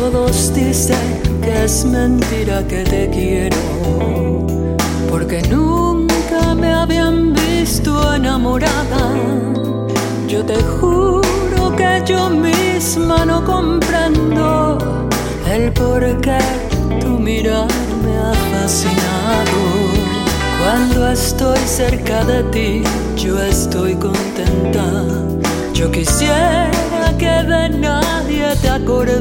Todos dicen que es mentira que te quiero, porque nunca me habían visto enamorada. Yo te juro que yo misma no comprendo el por qué tu mirar me ha fascinado. Cuando estoy cerca de ti, yo estoy contenta. Yo quisiera que de nadie te acordaras.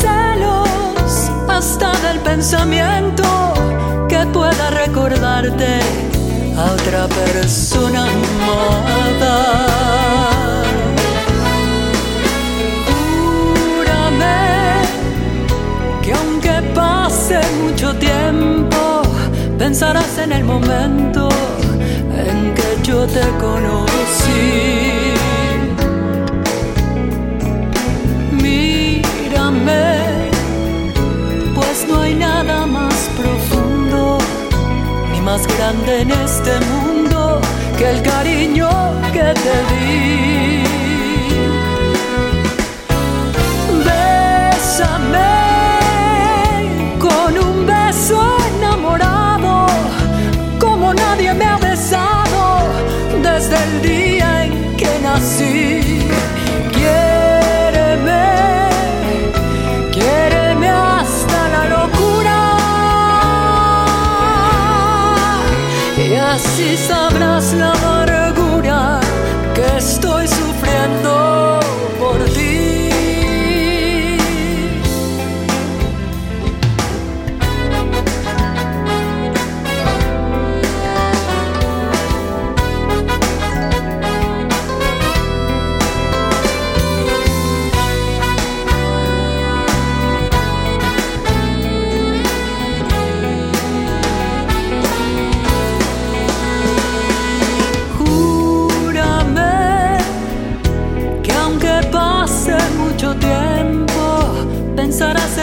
Celos hasta del pensamiento que pueda recordarte a otra persona amada. Júrame que aunque pase mucho tiempo, pensarás en el momento en que yo te conocí. Más grande en este mundo que el cariño que te di. Bésame con un beso enamorado, como nadie me ha besado desde el día en que nací. Así sabrás la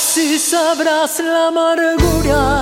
Así sabrás la amargura